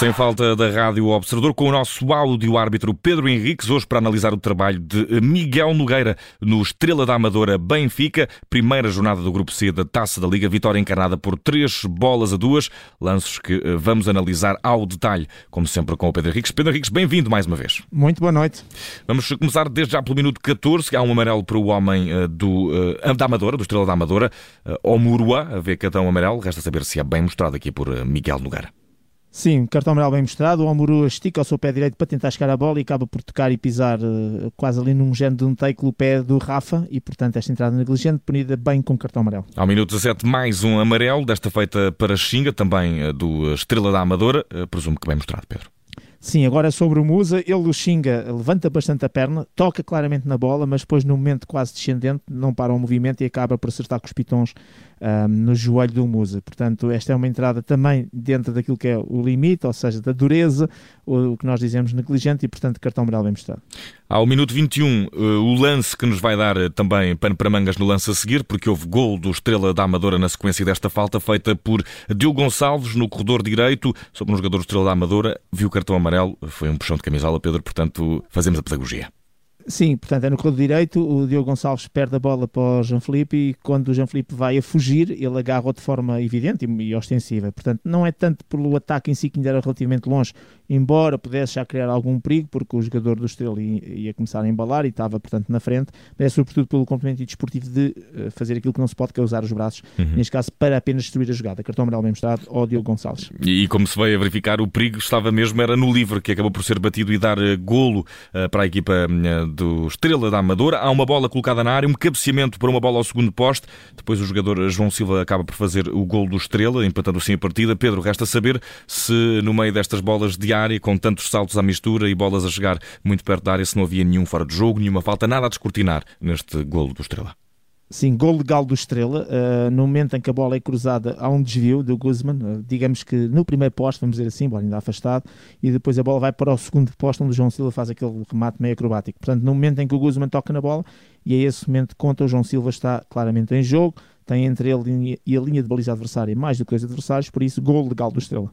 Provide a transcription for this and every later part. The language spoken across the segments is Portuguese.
Sem falta da Rádio Observador, com o nosso áudio-árbitro Pedro Henriques, hoje para analisar o trabalho de Miguel Nogueira no Estrela da Amadora Benfica, primeira jornada do Grupo C da Taça da Liga, vitória encarnada por três bolas a duas, lanços que eh, vamos analisar ao detalhe, como sempre com o Pedro Henriques. Pedro Henriques, bem-vindo mais uma vez. Muito boa noite. Vamos começar desde já pelo minuto 14, há um amarelo para o homem uh, do, uh, da Amadora, do Estrela da Amadora, Omurua, a ver cartão amarelo, resta saber se é bem mostrado aqui por Miguel Nogueira. Sim, cartão amarelo bem mostrado. O Almuru estica o seu pé direito para tentar chegar à bola e acaba por tocar e pisar uh, quase ali num género de um take o pé do Rafa e, portanto, esta entrada negligente punida bem com cartão amarelo. Ao minuto 17, mais um amarelo, desta feita para Xinga, também uh, do Estrela da Amadora. Uh, presumo que bem mostrado, Pedro. Sim, agora sobre o Musa, ele o xinga, levanta bastante a perna, toca claramente na bola, mas depois no momento quase descendente não para o movimento e acaba por acertar com os pitons um, no joelho do Musa. Portanto, esta é uma entrada também dentro daquilo que é o limite, ou seja, da dureza, o, que nós dizemos negligente e, portanto, cartão amarelo bem mostrado. Ao minuto 21, eh, o lance que nos vai dar eh, também pano para mangas no lance a seguir, porque houve gol do Estrela da Amadora na sequência desta falta feita por Diogo Gonçalves no corredor direito, sobre um jogador do Estrela da Amadora, viu o cartão amarelo, foi um puxão de camisola, Pedro, portanto, fazemos a pedagogia. Sim, portanto é no corredor direito, o Diogo Gonçalves perde a bola para o Jean Felipe e quando o Jean Felipe vai a fugir, ele agarra-o de forma evidente e, ostensiva. Portanto, não é tanto pelo ataque em si que ainda era relativamente longe, embora pudesse já criar algum perigo, porque o jogador do Estrela ia, começar a embalar e estava, portanto, na frente, mas é sobretudo pelo complemento desportivo de uh, fazer aquilo que não se pode, que é usar os braços, uhum. neste caso, para apenas destruir a jogada. Cartão amarelo bem mostrado ao Diogo Gonçalves. E, como se veio a verificar, o perigo estava mesmo, era no livre, que acabou por ser batido e dar uh, golo uh, para a equipa do Estrela da Amadora. Há uma bola colocada na área, um cabeceamento para uma bola ao segundo poste. Depois o jogador João Silva acaba por fazer o gol do Estrela, empatando assim a partida. Pedro, resta saber se no meio destas bolas de área, com tantos saltos à mistura e bolas a chegar muito perto da área, se não havia nenhum fora de jogo, nenhuma falta, nada a descortinar neste gol do Estrela. Sim, gol legal do Estrela. Uh, no momento em que a bola é cruzada, há um desvio do Guzman. Uh, digamos que no primeiro poste, vamos dizer assim, bola ainda afastado, e depois a bola vai para o segundo poste, onde o João Silva faz aquele remate meio acrobático. Portanto, no momento em que o Guzman toca na bola, e é esse momento conta, o João Silva está claramente em jogo, tem entre ele e a linha de baliza adversária mais do que os adversários, por isso, gol legal do Estrela.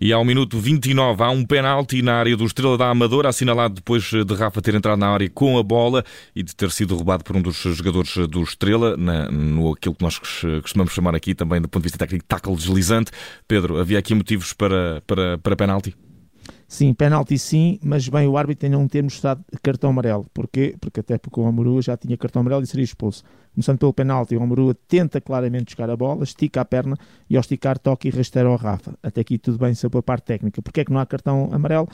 E ao minuto 29 há um penalti na área do Estrela da Amadora, assinalado depois de Rafa ter entrado na área com a bola e de ter sido roubado por um dos jogadores do Estrela, na, no aquilo que nós costumamos chamar aqui também do ponto de vista técnico, tackle deslizante. Pedro, havia aqui motivos para, para, para penalti? Sim, penalti sim, mas bem o árbitro ainda não ter mostrado cartão amarelo. Porquê? Porque até porque o Amorua já tinha cartão amarelo e seria expulso. Começando pelo penalti, o Amorua tenta claramente jogar a bola, estica a perna e ao esticar toca e rasteira ao Rafa. Até aqui tudo bem sobre a parte técnica. Porquê é que não há cartão amarelo?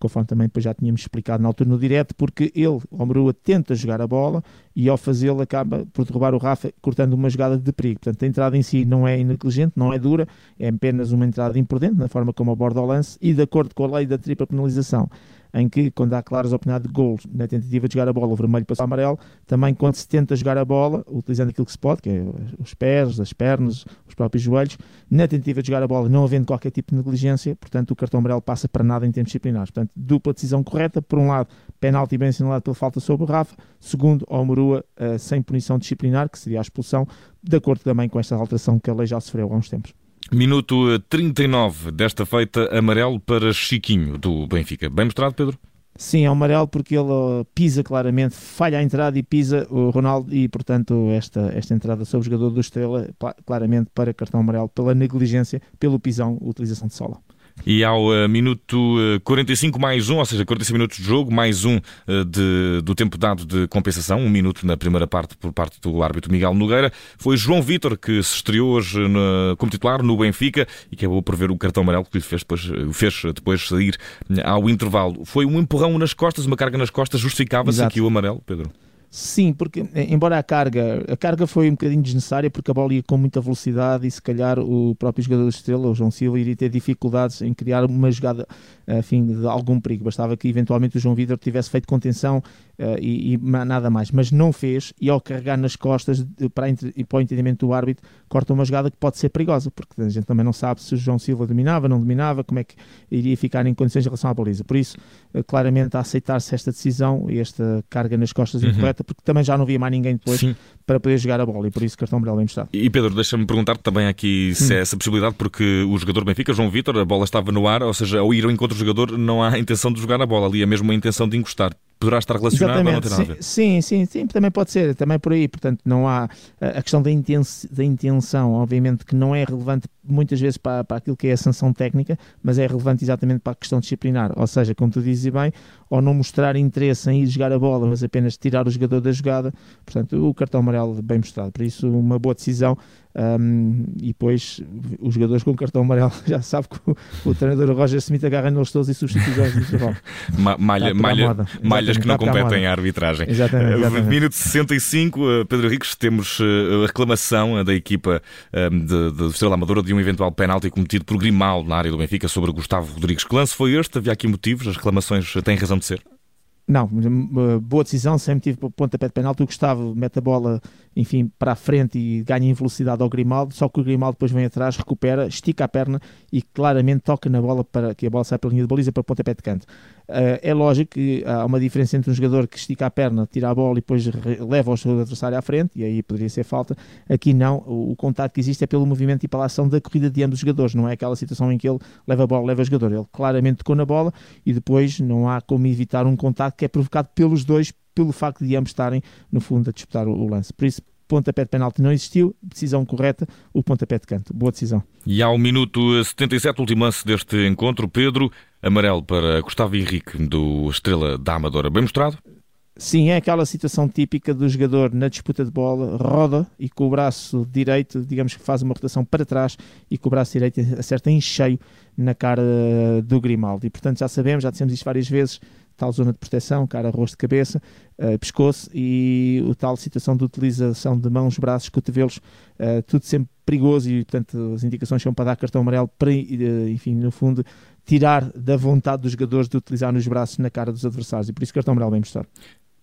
Conforme também depois já tínhamos explicado na altura no direto, porque ele, o Omrua, tenta jogar a bola e ao fazê-lo acaba por derrubar o Rafa, cortando uma jogada de perigo. Portanto, a entrada em si não é negligente, não é dura, é apenas uma entrada imprudente, na forma como aborda o lance e de acordo com a lei da tripla penalização em que, quando há claras oportunidades de gols na tentativa de jogar a bola, o vermelho passa o amarelo, também quando se tenta jogar a bola, utilizando aquilo que se pode, que é os pés, as pernas, os próprios joelhos, na tentativa de jogar a bola, não havendo qualquer tipo de negligência, portanto, o cartão amarelo passa para nada em termos disciplinares. Portanto, dupla decisão correta, por um lado, penalti bem assinalado pela falta sobre o Rafa, segundo, ao Morua, uh, sem punição disciplinar, que seria a expulsão, de acordo também com esta alteração que a lei já sofreu há uns tempos. Minuto 39 desta feita, amarelo para Chiquinho, do Benfica. Bem mostrado, Pedro? Sim, é amarelo porque ele pisa claramente, falha a entrada e pisa o Ronaldo e, portanto, esta, esta entrada sobre o jogador do Estrela, claramente para cartão amarelo, pela negligência, pelo pisão, utilização de sola. E ao uh, minuto uh, 45 mais um, ou seja, 45 minutos de jogo, mais um uh, de, do tempo dado de compensação, um minuto na primeira parte por parte do árbitro Miguel Nogueira, foi João Vitor que se estreou hoje na, como titular no Benfica e que acabou por ver o cartão amarelo que lhe fez depois, fez depois sair ao intervalo. Foi um empurrão nas costas, uma carga nas costas, justificava-se aqui o amarelo, Pedro? Sim, porque eh, embora a carga, a carga foi um bocadinho desnecessária porque a bola ia com muita velocidade e se calhar o próprio jogador de estrela, o João Silva, iria ter dificuldades em criar uma jogada enfim, de algum perigo. Bastava que eventualmente o João Vitor tivesse feito contenção uh, e, e, nada mais, mas não fez e ao carregar nas costas para, e para o entendimento do árbitro corta uma jogada que pode ser perigosa, porque a gente também não sabe se o João Silva dominava, não dominava, como é que iria ficar em condições em relação à baliza. Por isso, claramente a aceitar-se esta decisão e esta carga nas costas uhum. incorreta porque também já não havia mais ninguém depois Sim. para poder jogar a bola e por isso cartão amarelo bem mostrado. E Pedro, deixa-me perguntar também aqui se hum. é essa possibilidade, porque o jogador Benfica, João Vitor, a bola estava no ar, ou seja, ao ir ao encontro do jogador não há intenção de jogar a bola, ali é mesmo a intenção de encostar poderá estar relacionado Exatamente. ou não tem nada a ver? Sim, sim, sim, também pode ser, também por aí. Portanto, não há a questão da, intenção, obviamente, que não é relevante muitas vezes para, para aquilo que é a sanção técnica, mas é relevante exatamente para a questão disciplinar. Ou seja, como tu dizes bem, ou não mostrar interesse em ir jogar a bola, mas apenas tirar o jogador da jogada, portanto, o cartão amarelo bem mostrado. Por isso, uma boa decisão. Um, e depois os jogadores com cartão amarelo já sabem que o, o treinador Roger Smith agarra neles todos e substitui os do Ma malha, malha, que não competem à arbitragem. Exatamente, uh, exatamente. Minuto 65, uh, Pedro Ricos, temos uh, a reclamação da equipa de, de Estrela Amadora de um eventual penalti cometido por Grimaldo na área do Benfica sobre Gustavo Rodrigues. Que lance foi este? Havia aqui motivos? As reclamações têm razão de ser? Não, boa decisão, sempre tive pontapé de penalti. O Gustavo mete a bola, enfim, para a frente e ganha em velocidade ao Grimaldo. Só que o Grimaldo depois vem atrás, recupera, estica a perna e claramente toca na bola para que a bola saia pela linha de baliza para o pontapé de canto. Uh, é lógico que há uma diferença entre um jogador que estica a perna, tira a bola e depois leva o seu adversário à frente, e aí poderia ser falta. Aqui não, o, o contato que existe é pelo movimento e pela ação da corrida de ambos os jogadores, não é aquela situação em que ele leva a bola, leva o jogador. Ele claramente tocou na bola e depois não há como evitar um contato que é provocado pelos dois, pelo facto de ambos estarem, no fundo, a disputar o lance. Por isso, pontapé de penalti não existiu, decisão correta, o pontapé de canto. Boa decisão. E ao minuto 77, último lance deste encontro, Pedro, amarelo para Gustavo Henrique, do Estrela da Amadora. Bem mostrado? Sim, é aquela situação típica do jogador na disputa de bola, roda e com o braço direito, digamos que faz uma rotação para trás e com o braço direito acerta em cheio na cara do Grimaldi. E portanto já sabemos, já dissemos isto várias vezes, tal zona de proteção, cara, rosto, cabeça, uh, pescoço e o tal situação de utilização de mãos, braços, cotovelos, uh, tudo sempre perigoso e, portanto, as indicações são para dar cartão amarelo para, uh, enfim, no fundo, tirar da vontade dos jogadores de utilizar nos braços na cara dos adversários e por isso cartão amarelo bem mostrado.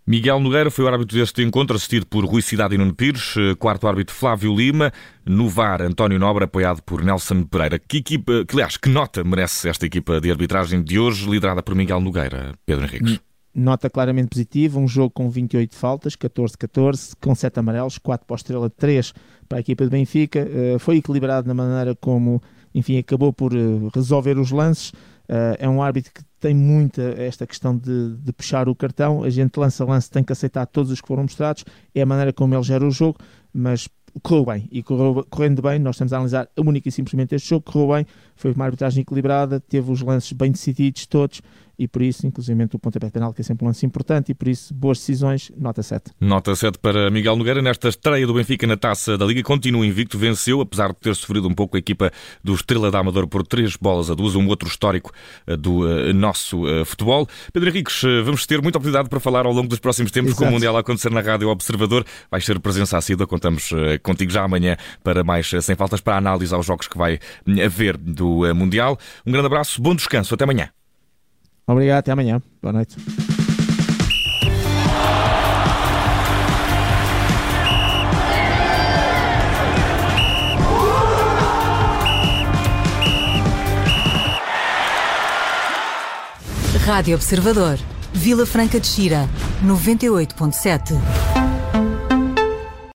Miguel Nogueira foi o árbitro deste encontro, assistido por Rui Cidade e Nuno Pires, quarto árbitro Flávio Lima, no VAR António Nobre, apoiado por Nelson Pereira. Que equipa, que aliás, que nota merece esta equipa de arbitragem de hoje, liderada por Miguel Nogueira, Pedro Henriques? Nota claramente positiva, um jogo com 28 faltas, 14-14, com 7 amarelos, 4 para a Estrela, 3 para a equipa de Benfica. Eh, foi equilibrado na maneira como, enfim, acabou por eh, resolver os lances. Eh, é um árbitro que tem muita esta questão de, de, puxar o cartão. A gente lança lance, tem que aceitar todos os que foram mostrados. É a maneira como ele gera o jogo, mas correu bem. E correu, correndo bem, nós estamos a analisar única e simplesmente este jogo. Correu bem, foi uma arbitragem equilibrada, teve os lances bem decididos todos e por isso, inclusive, o pontapé penal, que é sempre um lance importante, e por isso, boas decisões, nota 7. Nota 7 para Miguel Nogueira. Nesta estreia do Benfica na taça da Liga, continua invicto, venceu, apesar de ter sofrido um pouco a equipa do Estrela da Amador por 3 bolas a 2, um outro histórico eh, do uh, nosso uh, futebol. Pedro Henriques, vamos ter muita oportunidade para falar ao longo dos próximos tempos Exato. com o Mundial a acontecer na Rádio Observador. Vai ser presença assídua, contamos contigo já amanhã para mais sem faltas para a análise aos jogos que vai haver do Mundial. Um grande abraço, bom descanso, até amanhã. Obrigado, até amanhã. Boa noite. Rádio Observador, Vila Franca de Xira, 98.7.